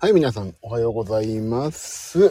はい、皆さん、おはようございます。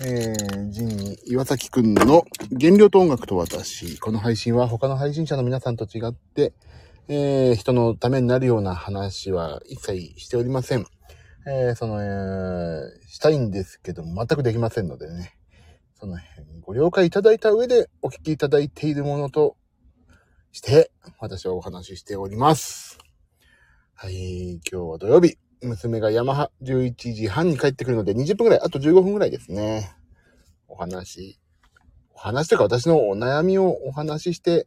えー、ジンに岩崎くんの原料と音楽と私。この配信は他の配信者の皆さんと違って、えー、人のためになるような話は一切しておりません。えー、その、えー、したいんですけど、全くできませんのでね。その辺ご了解いただいた上でお聞きいただいているものとして、私はお話ししております。はい、今日は土曜日。娘がヤマハ11時半に帰ってくるので20分ぐらい、あと15分ぐらいですね。お話、お話というか私のお悩みをお話しして、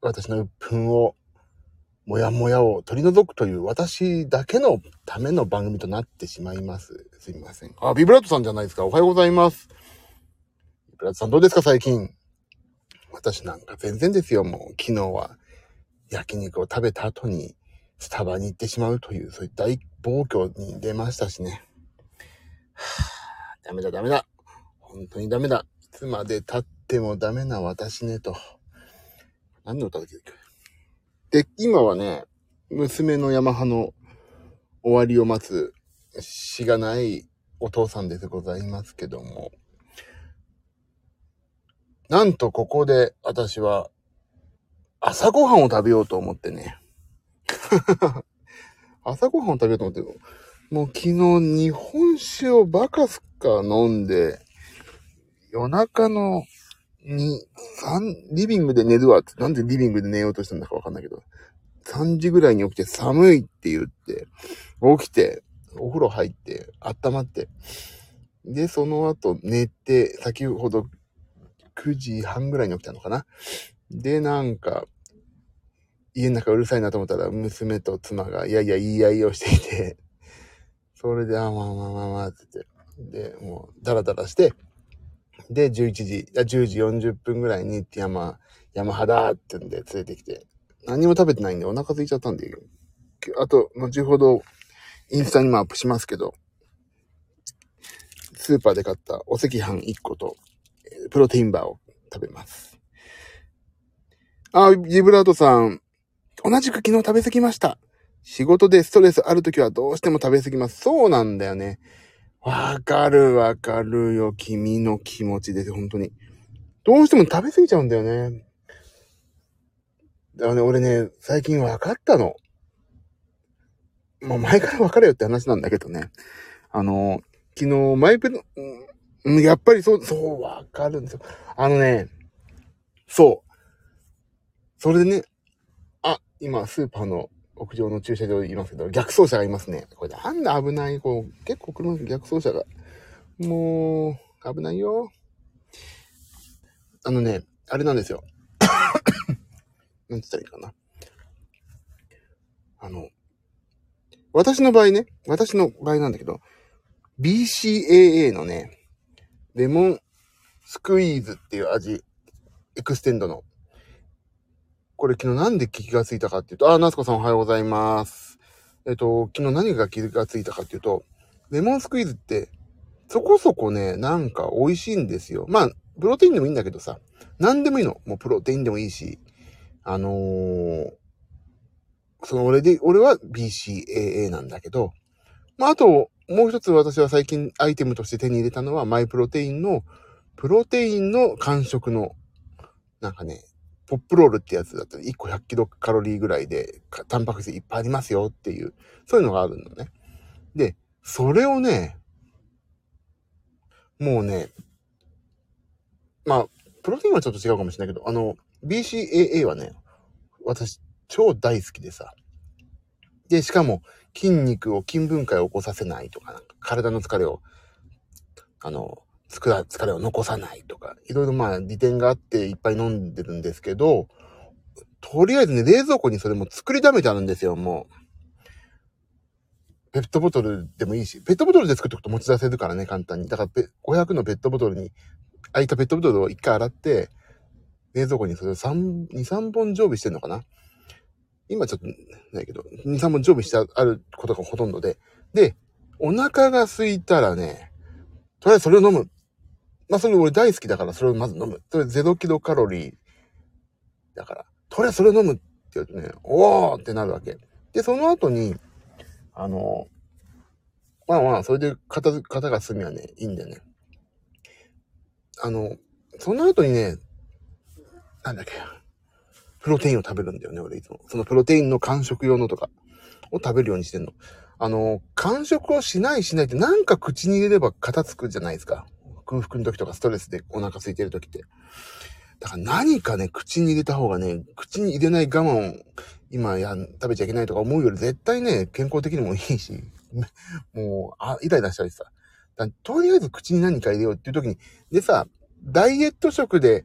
私の鬱憤を、もやもやを取り除くという私だけのための番組となってしまいます。すみません。あ、ビブラートさんじゃないですか。おはようございます。ビブラートさんどうですか最近？私なんか全然ですよ。もう昨日は焼肉を食べた後にスタバに行ってしまうという、そういった大暴挙に出ましたしね。はぁ、ダメだダメだ。本当にダメだ。いつまで経ってもダメな私ねと。何の歌だっけで、今はね、娘のヤマハの終わりを待つしがないお父さんでございますけども。なんとここで私は朝ごはんを食べようと思ってね。朝ごはんを食べようと思ってる、もう昨日日本酒をバカすか飲んで、夜中のに、三、リビングで寝るわって、なんでリビングで寝ようとしたんだかわかんないけど、3時ぐらいに起きて寒いって言って、起きて、お風呂入って、温まって、で、その後寝て、先ほど9時半ぐらいに起きたのかな。で、なんか、家の中うるさいなと思ったら、娘と妻が、いやいや、言い合いをしていて、それで、あ、まあまあまあまあ、って言って、で、もう、ダラダラして、で、11時、あ10時40分ぐらいに、山、山肌ってんで連れてきて、何も食べてないんでお腹空いちゃったんで、あと、後ほど、インスタにもアップしますけど、スーパーで買ったお赤飯1個と、プロテインバーを食べます。あ、ジブラートさん、同じく昨日食べ過ぎました。仕事でストレスあるときはどうしても食べ過ぎます。そうなんだよね。わかるわかるよ。君の気持ちです。本当に。どうしても食べ過ぎちゃうんだよね。だからね、俺ね、最近分かったの。もう前から分かれよって話なんだけどね。あの、昨日、マイプロ、うん、やっぱりそう、そう、分かるんですよ。あのね、そう。それでね、今、スーパーの屋上の駐車場にいますけど、逆走車がいますね。これなんで危ない？こう、結構車逆走車が。もう、危ないよ。あのね、あれなんですよ。なんて言ったらいいかな。あの、私の場合ね、私の場合なんだけど、BCAA のね、レモンスクイーズっていう味、エクステンドの。これ昨日なんで気がついたかっていうと、あ、ナスコさんおはようございます。えっと、昨日何が気がついたかっていうと、レモンスクイーズって、そこそこね、なんか美味しいんですよ。まあ、プロテインでもいいんだけどさ、何でもいいの。もうプロテインでもいいし、あのー、その俺で、俺は BCAA なんだけど、まあ、あと、もう一つ私は最近アイテムとして手に入れたのは、マイプロテインの、プロテインの感触の、なんかね、ポップロールってやつだったら1個100キロカロリーぐらいで、タンパク質いっぱいありますよっていう、そういうのがあるのね。で、それをね、もうね、まあ、プロテインはちょっと違うかもしれないけど、あの、BCAA はね、私、超大好きでさ。で、しかも、筋肉を筋分解を起こさせないとか、なんか体の疲れを、あの、疲れを残さないとか、いろいろまあ利点があっていっぱい飲んでるんですけど、とりあえずね、冷蔵庫にそれも作り溜めてあるんですよ、もう。ペットボトルでもいいし、ペットボトルで作っておくと持ち出せるからね、簡単に。だから、500のペットボトルに、空いたペットボトルを一回洗って、冷蔵庫にそれを3、2、3本常備してんのかな？今ちょっとないけど、2、3本常備してあることがほとんどで。で、お腹が空いたらね、とりあえずそれを飲む。まあそれ俺大好きだからそれをまず飲む。それ0キロカロリーだから、とりあえずそれを飲むって言うとね、おーってなるわけ。で、その後に、あの、まあまあ、それで肩、肩が済みはね、いいんだよね。あの、その後にね、なんだっけ、プロテインを食べるんだよね、俺いつも。そのプロテインの間食用のとかを食べるようにしてんの。あの、間食をしないしないってなんか口に入れれば肩つくじゃないですか。空腹の時とかストレスでお腹空いてる時って。だから何かね、口に入れた方がね、口に入れない我慢を今や、食べちゃいけないとか思うより絶対ね、健康的にもいいし、もう、あ、イライラしたりさ。とりあえず口に何か入れようっていう時に、でさ、ダイエット食で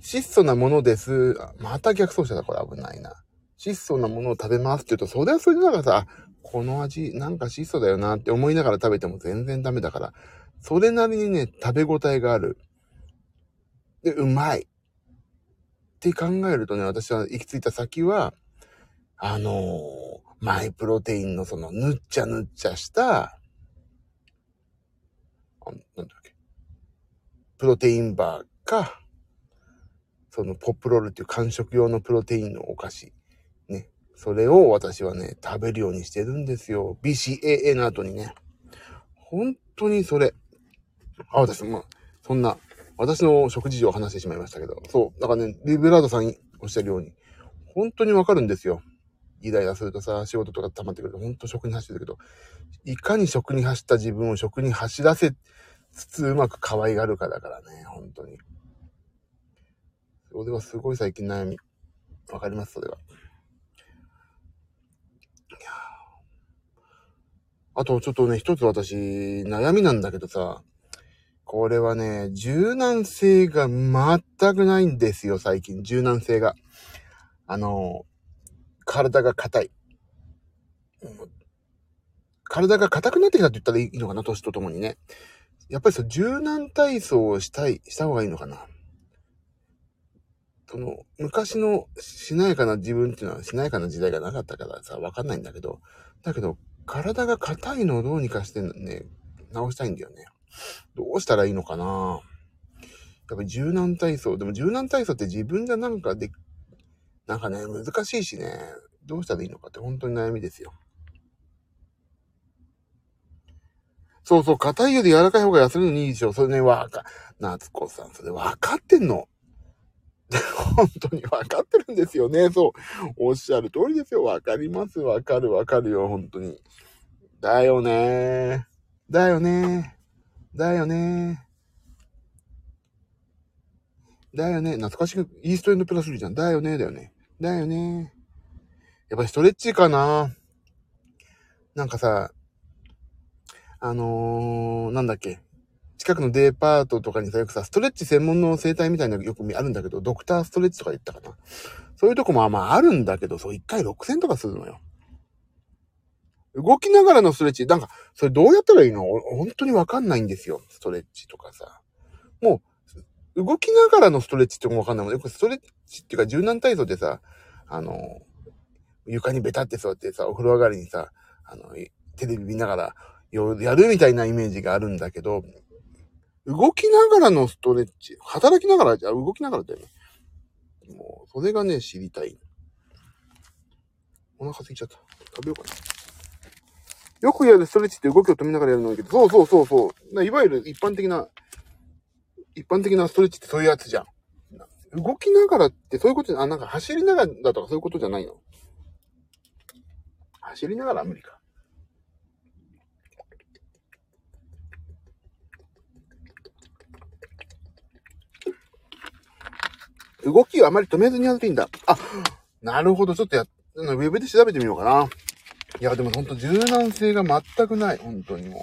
質素なものです。また逆走車だ、これ危ないな。質素なものを食べますって言うと、それはそれでなんかさ、この味、なんか質素だよなって思いながら食べても全然ダメだから、それなりにね、食べ応えがある。で、うまい。って考えるとね、私は行き着いた先は、あのー、マイプロテインのその、ぬっちゃぬっちゃした、あ、なんだっけ。プロテインバーか、そのポップロールっていう間食用のプロテインのお菓子。ね。それを私はね、食べるようにしてるんですよ。BCAA の後にね。本当にそれ。あ、私、まあ、そんな、私の食事情を話してしまいましたけど。そう。だからね、リベラードさんおっしゃるように、本当にわかるんですよ。イライラするとさ、仕事とか溜まってくると、本当食に走ってるけど、いかに食に走った自分を食に走らせつつうまく可愛がるかだからね、本当に。それはすごい最近悩み。わかります、それは。あと、ちょっとね、一つ私、悩みなんだけどさ、これはね、柔軟性が全くないんですよ、最近。柔軟性が。あの、体が硬い。体が硬くなってきたって言ったらいいのかな、年とともにね。やっぱりそう、柔軟体操をしたい、した方がいいのかな。その、昔のしなやかな自分っていうのはしなやかな時代がなかったからさ、わかんないんだけど、だけど、体が硬いのをどうにかしてね、直したいんだよね。どうしたらいいのかなやっぱり柔軟体操。でも柔軟体操って自分がなんかで、なんかね、難しいしね、どうしたらいいのかって本当に悩みですよ。そうそう、硬いより柔らかい方が痩せるのにいいでしょ。それね、わか、夏子さん、それわかってんの。本当にわかってるんですよね。そう。おっしゃる通りですよ。わかります。わかるわかるよ。本当に。だよねだよねだよねだよね懐かしく、イーストエンドプラスリーじゃん。だよねだよね。だよねやっぱりストレッチかななんかさ、あのー、なんだっけ。近くのデパートとかにさ、よくさ、ストレッチ専門の生態みたいなのよくあるんだけど、ドクターストレッチとか言ったかな。そういうとこもあまああるんだけど、そう、一回6000とかするのよ。動きながらのストレッチ、なんか、それどうやったらいいの？本当にわかんないんですよ。ストレッチとかさ。もう、動きながらのストレッチってもわかんないもん。よくストレッチっていうか柔軟体操でさ、あの、床にベタって座ってさ、お風呂上がりにさ、あの、テレビ見ながら、やるみたいなイメージがあるんだけど、動きながらのストレッチ、働きながらじゃ、動きながらだよね。もう、それがね、知りたい。お腹空いちゃった。食べようかな。よくやるストレッチって動きを止めながらやるのだけど、そうそうそうそう。いわゆる一般的な、一般的なストレッチってそういうやつじゃん。動きながらってそういうこと、あ、なんか走りながらだとかそういうことじゃないの？走りながら無理か。動きをあまり止めずにやるといいんだ。あ、なるほど。ちょっとや、ウェブで調べてみようかな。いや、でもほんと柔軟性が全くない。本当にもう。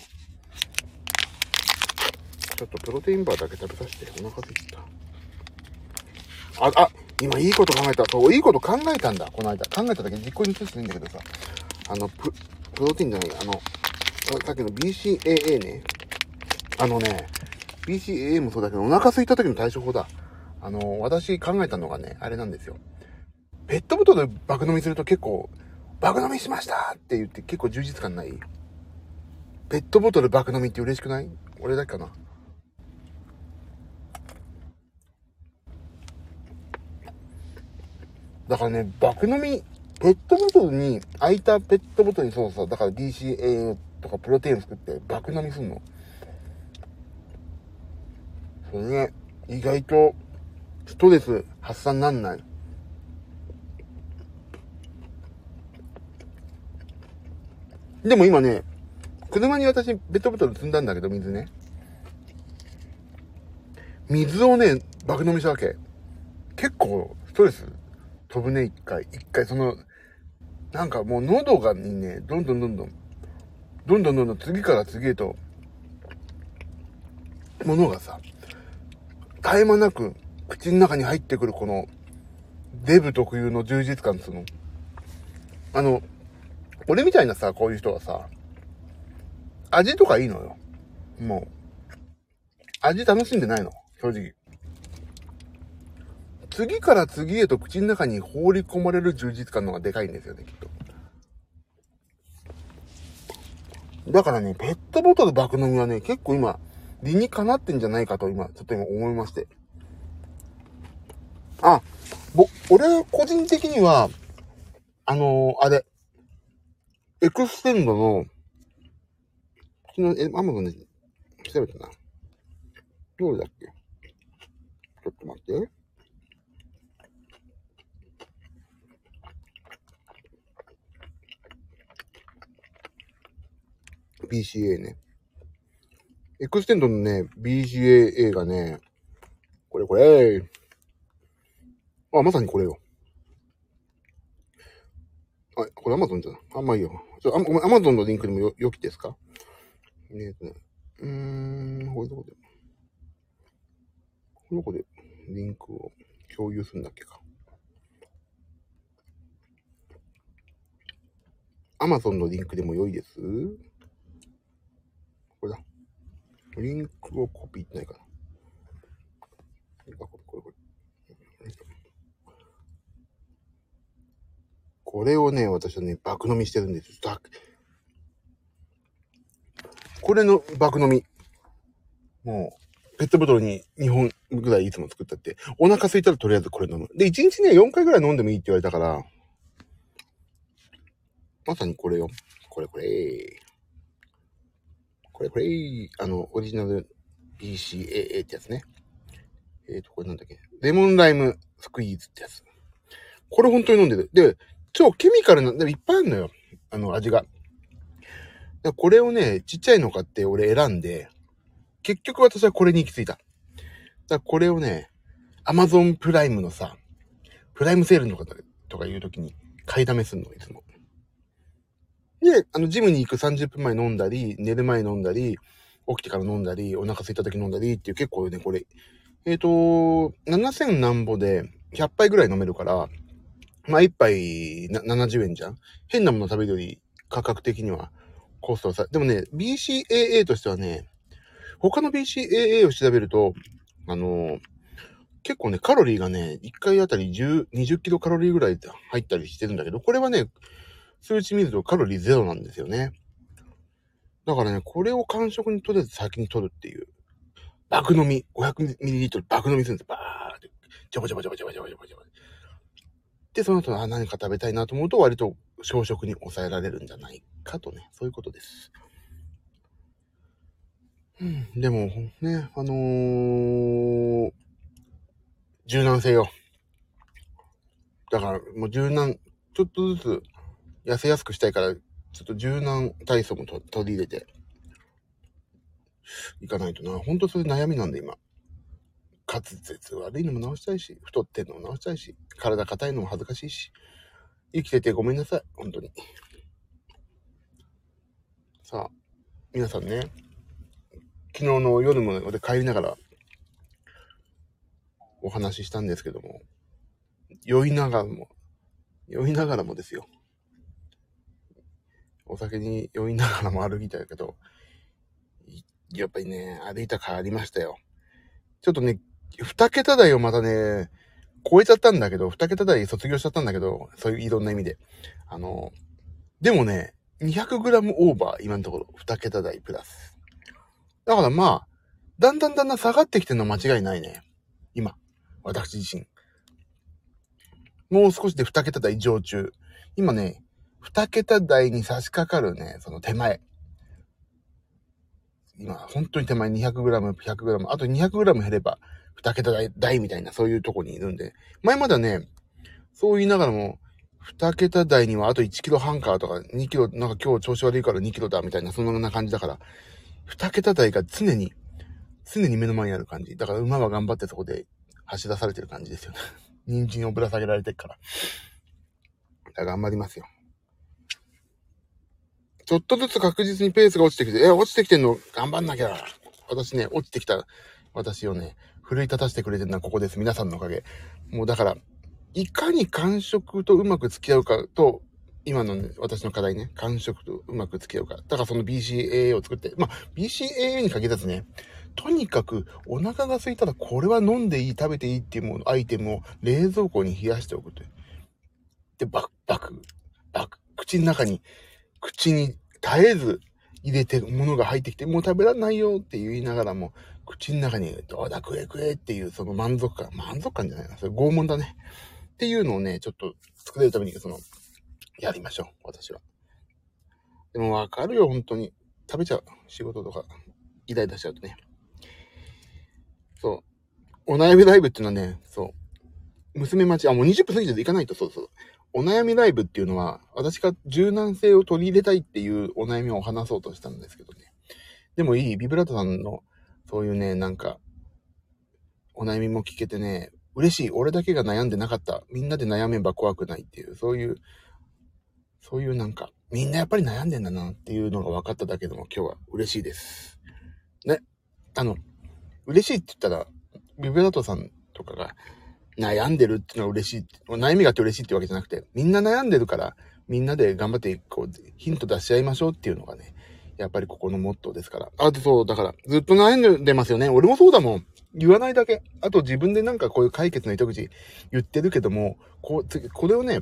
ちょっとプロテインバーだけ食べさせて。お腹すいた。あ、あ、今いいこと考えた。そう、いいこと考えたんだ。この間。考えただけ実行に移していいんだけどさ。あの、プ、プロテインじゃない。あの、さっきの BCAA ね。あのね、BCAA もそうだけど、お腹空いた時の対処法だ。あの、私考えたのがね、あれなんですよ。ペットボトルで爆飲みすると結構、爆飲みしましたって言って結構充実感ない？ペットボトル爆飲みって嬉しくない？俺だけかな？だからね、爆飲み、ペットボトルに、空いたペットボトルにそうそう、だから DCA とかプロテイン作って爆飲みすんの。それね、意外とストレス発散なんない。でも今ね、車に私、ペットボトル積んだんだけど、水ね。水をね、爆飲みしたわけ。結構、ストレス飛ぶね、一回。一回、その、なんかもう喉がにね、どんどんどんどん、どんどんどんどん次から次へと、ものがさ、絶え間なく口の中に入ってくるこの、デブ特有の充実感つうの。あの、俺みたいなさ、こういう人はさ、味とかいいのよ。もう。味楽しんでないの。正直。次から次へと口の中に放り込まれる充実感のがでかいんですよね、きっと。だからね、ペットボトル爆飲みはね、結構今、理にかなってんじゃないかと今、ちょっと今思いまして。あ、ぼ、俺、個人的には、あのー、あれ、エクステンドの、昨日、え、アマゾンで調べたな。どうだっけ？ちょっと待って。BCAA ね。エクステンドのね、BCAA がね、これこれ。あ、まさにこれよ。あ、これ Amazon じゃない。あ、まいいよ。ちょ、あ、ごめん、Amazon のリンクでもよ、よきですか？えっとね。うーん、これどこで？この子でリンクを共有するんだっけか？Amazon のリンクでも良いです？これだ。リンクをコピーってないかな。これ、をね、私はね、爆飲みしてるんです。これの爆飲み。もう、ペットボトルに2本ぐらいいつも作ったって、お腹空いたらとりあえずこれ飲む。で、1日ね、4回ぐらい飲んでもいいって言われたから、まさにこれよ。これこれ。これこれ、あの、オリジナル BCAA ってやつね。えっ、ー、と、これなんだっけ。レモンライムスクイーズってやつ。これ本当に飲んでる。で、超ケミカルな、でもいっぱいあるのよ。あの、味が。これをね、ちっちゃいの買って俺選んで、結局私はこれに行き着いた。だこれをね、アマゾンプライムのさ、プライムセールの方とかいう時に買いだめすんの、いつも。で、あの、ジムに行く30分前飲んだり、寝る前飲んだり、起きてから飲んだり、お腹空いた時飲んだりっていう結構ね、これ、えっ、ー、と、7000何ぼで100杯ぐらい飲めるから、まあ1杯70円じゃん？変なもの食べるより価格的にはコストはさ、でもね、BCAA としてはね、他の BCAA を調べると、あのー、結構ね、カロリーがね、1回あたり10、20キロカロリーぐらい入ったりしてるんだけど、これはね、数値見るとカロリーゼロなんですよね。だからね、これを完食にとりあえず先に取るっていう。爆飲み、500ml 爆飲みするんですバーって。ジャバジャバジャバジャバジャバジャバジャバ。で、その後、あ、何か食べたいなと思うと割と小食に抑えられるんじゃないかとね、そういうことです。うん、でも、ね、あのー、柔軟性よ。だから、もう柔軟、ちょっとずつ痩せやすくしたいから、ちょっと柔軟体操も取り入れて、いかないとな。ほんとそれ悩みなんで、今。滑舌悪いのも直したいし、太ってんのも直したいし、体硬いのも恥ずかしいし、生きててごめんなさい。本当に。さあ、皆さんね、昨日の夜も俺帰りながらお話ししたんですけども、酔いながらも、酔いながらもですよ。お酒に酔いながらも歩きたけど、やっぱりね、歩いた変わりましたよ。ちょっとね、二桁台をまたね、超えちゃったんだけど、二桁台卒業しちゃったんだけど、そういういろんな意味で。あの、でもね、200g オーバー、今のところ、二桁台プラス。だからまあ、だんだんだんだん下がってきてるのは間違いないね。今、私自身。もう少しで二桁台上中。今ね、二桁台に差し掛かるね、その手前。今、本当に手前 200g、100g、あと 200g 減れば、2桁台みたいな、そういうとこにいるんで、前まではね、そう言いながらも、2桁台にはあと1キロ半かとか、2キロ、なんか今日調子悪いから2キロだみたいな、そんな感じだから、2桁台が常に、常に目の前にある感じ。だから馬は頑張ってそこで走らされてる感じですよね。人参をぶら下げられてるから。だから頑張りますよ。ちょっとずつ確実にペースが落ちてきて、え、落ちてきてんの？頑張んなきゃ。私ね、落ちてきた私をね、奮い立たせてくれてるのはここです。皆さんのおかげ。もうだから、いかに感触とうまく付き合うかと、今の、ね、私の課題ね、感触とうまく付き合うか。だからその BCAA を作って、まあ、BCAA に限らずね、とにかくお腹が空いたらこれは飲んでいい、食べていいっていうもの、アイテムを冷蔵庫に冷やしておくという。で、バク、バク、バク、口の中に、口に絶えず入れてるものが入ってきて、もう食べられないよって言いながらも、口の中に、どうだ食え食えっていうその満足感、満足感じゃないな、それ拷問だね。っていうのをね、ちょっと作れるために、その、やりましょう、私は。でもわかるよ、本当に。食べちゃう。仕事とか、イライラしちゃうとね。そう。お悩みライブっていうのはね、そう。娘待ち、あ、もう20分過ぎて行かないと、そうそう。お悩みライブっていうのは、私が柔軟性を取り入れたいっていうお悩みを話そうとしたんですけどね。でもいい、ビブラートさんの、そういうね、なんか、お悩みも聞けてね、嬉しい。俺だけが悩んでなかった。みんなで悩めば怖くないっていう、そういう、そういうなんか、みんなやっぱり悩んでんだなっていうのが分かっただけでも今日は嬉しいです。ね。あの、嬉しいって言ったら、ビブラートさんとかが、悩んでるっていうのは嬉しい。悩みがあって嬉しいってわけじゃなくて、みんな悩んでるから、みんなで頑張って、こう、ヒント出し合いましょうっていうのがね、やっぱりここのモットーですから。あとそう、だから、ずっと悩んでますよね。俺もそうだもん。言わないだけ。あと自分でなんかこういう解決の糸口言ってるけども、こう、これをね、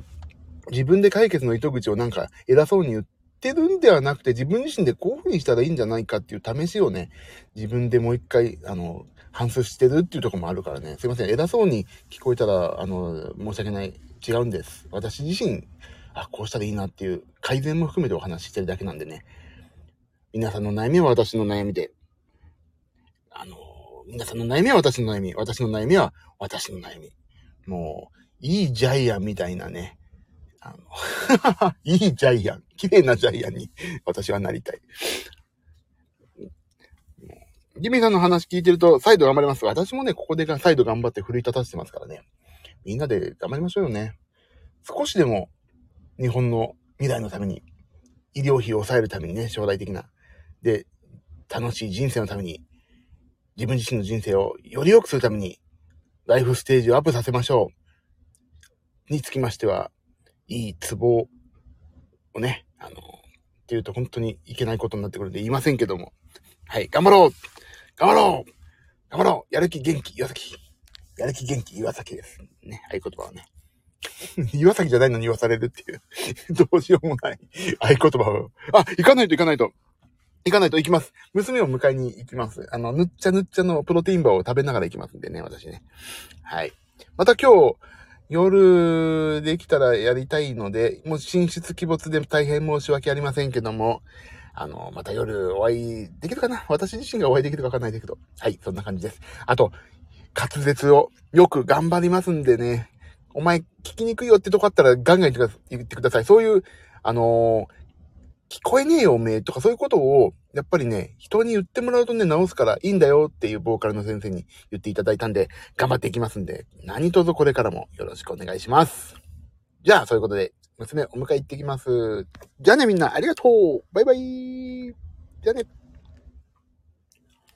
自分で解決の糸口をなんか偉そうに言ってるんではなくて、自分自身でこういう風にしたらいいんじゃないかっていう試しをね、自分でもう一回、あの、反芻してるっていうとこもあるからね。すいません。偉そうに聞こえたら、あの、申し訳ない。違うんです。私自身、あ、こうしたらいいなっていう改善も含めてお話ししてるだけなんでね。皆さんの悩みは私の悩みで。あの、皆さんの悩みは私の悩み。私の悩みは私の悩み。もう、いいジャイアンみたいなね。あの いいジャイアン。綺麗なジャイアンに私はなりたい。ギミーさんの話聞いてると、再度頑張ります。私もね、ここで再度頑張って奮い立たせてますからね。みんなで頑張りましょうよね。少しでも、日本の未来のために、医療費を抑えるためにね、将来的な。で、楽しい人生のために、自分自身の人生をより良くするために、ライフステージをアップさせましょう。につきましては、いいツボをね、あの、っていうと本当にいけないことになってくるんで言いませんけども。はい、頑張ろう頑張ろう頑張ろうやる気元気岩崎。やる気元気岩崎です。ね、合言葉はね。岩崎じゃないのに言わされるっていう。どうしようもない合言葉を。あ、行かないと行かないと。行かないと行きます。娘を迎えに行きます。あの、ぬっちゃぬっちゃのプロテインバーを食べながら行きますんでね、私ね。はい。また今日、夜できたらやりたいので、もう寝室鬼没で大変申し訳ありませんけども、あの、また夜お会いできるかな？私自身がお会いできるかわかんないですけど。はい、そんな感じです。あと、滑舌をよく頑張りますんでね。お前聞きにくいよってとこあったらガンガン言ってください。そういう、あのー、聞こえねえよおめえとかそういうことを、やっぱりね、人に言ってもらうとね、直すからいいんだよっていうボーカルの先生に言っていただいたんで、頑張っていきますんで、何卒これからもよろしくお願いします。じゃあ、そういうことで、娘お迎え行ってきます。じゃあねみんな、ありがとう。バイバイ。じゃあね。